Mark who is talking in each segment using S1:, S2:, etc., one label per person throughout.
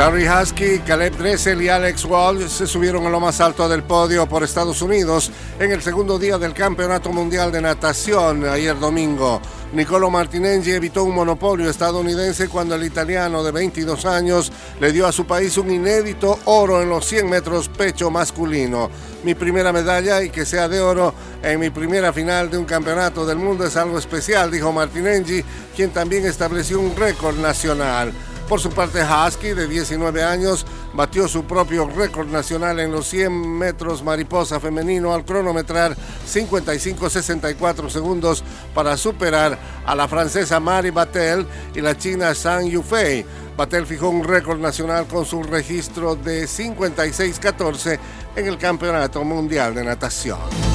S1: Terry Husky, Caleb Dressel y Alex Walsh se subieron a lo más alto del podio por Estados Unidos en el segundo día del Campeonato Mundial de Natación ayer domingo. Nicolo Martinengi evitó un monopolio estadounidense cuando el italiano de 22 años le dio a su país un inédito oro en los 100 metros pecho masculino. Mi primera medalla y que sea de oro en mi primera final de un campeonato del mundo es algo especial, dijo Martinengi, quien también estableció un récord nacional. Por su parte, Husky, de 19 años, batió su propio récord nacional en los 100 metros mariposa femenino al cronometrar 55-64 segundos para superar a la francesa Mari Batel y la china Zhang Yufei. Batel fijó un récord nacional con su registro de 56-14 en el Campeonato Mundial de Natación.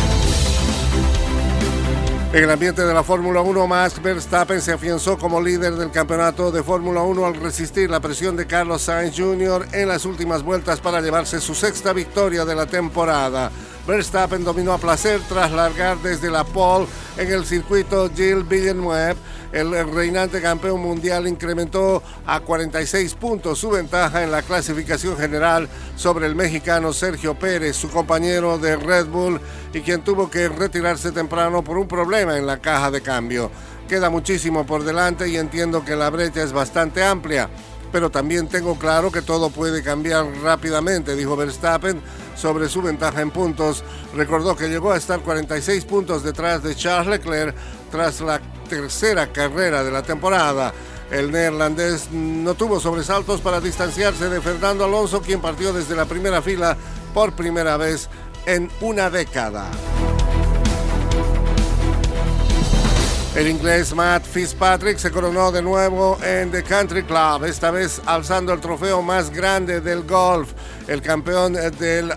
S1: En el ambiente de la Fórmula 1, Max Verstappen se afianzó como líder del campeonato de Fórmula 1 al resistir la presión de Carlos Sainz Jr. en las últimas vueltas para llevarse su sexta victoria de la temporada. Verstappen dominó a placer tras largar desde la pole en el circuito Gilles Villeneuve. El reinante campeón mundial incrementó a 46 puntos su ventaja en la clasificación general sobre el mexicano Sergio Pérez, su compañero de Red Bull y quien tuvo que retirarse temprano por un problema en la caja de cambio. Queda muchísimo por delante y entiendo que la brecha es bastante amplia pero también tengo claro que todo puede cambiar rápidamente, dijo Verstappen sobre su ventaja en puntos. Recordó que llegó a estar 46 puntos detrás de Charles Leclerc tras la tercera carrera de la temporada. El neerlandés no tuvo sobresaltos para distanciarse de Fernando Alonso, quien partió desde la primera fila por primera vez en una década. El inglés Matt Fitzpatrick se coronó de nuevo en The Country Club, esta vez alzando el trofeo más grande del golf. El campeón del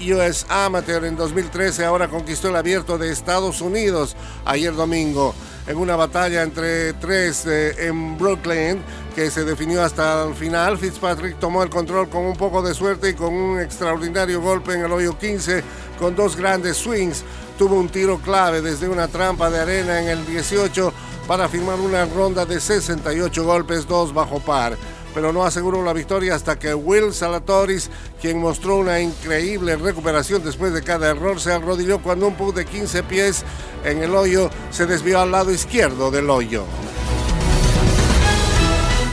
S1: US Amateur en 2013 ahora conquistó el abierto de Estados Unidos ayer domingo en una batalla entre tres eh, en Brooklyn que se definió hasta el final. Fitzpatrick tomó el control con un poco de suerte y con un extraordinario golpe en el hoyo 15 con dos grandes swings tuvo un tiro clave desde una trampa de arena en el 18 para firmar una ronda de 68 golpes, dos bajo par. Pero no aseguró la victoria hasta que Will Salatoris, quien mostró una increíble recuperación después de cada error, se arrodilló cuando un putt de 15 pies en el hoyo se desvió al lado izquierdo del hoyo.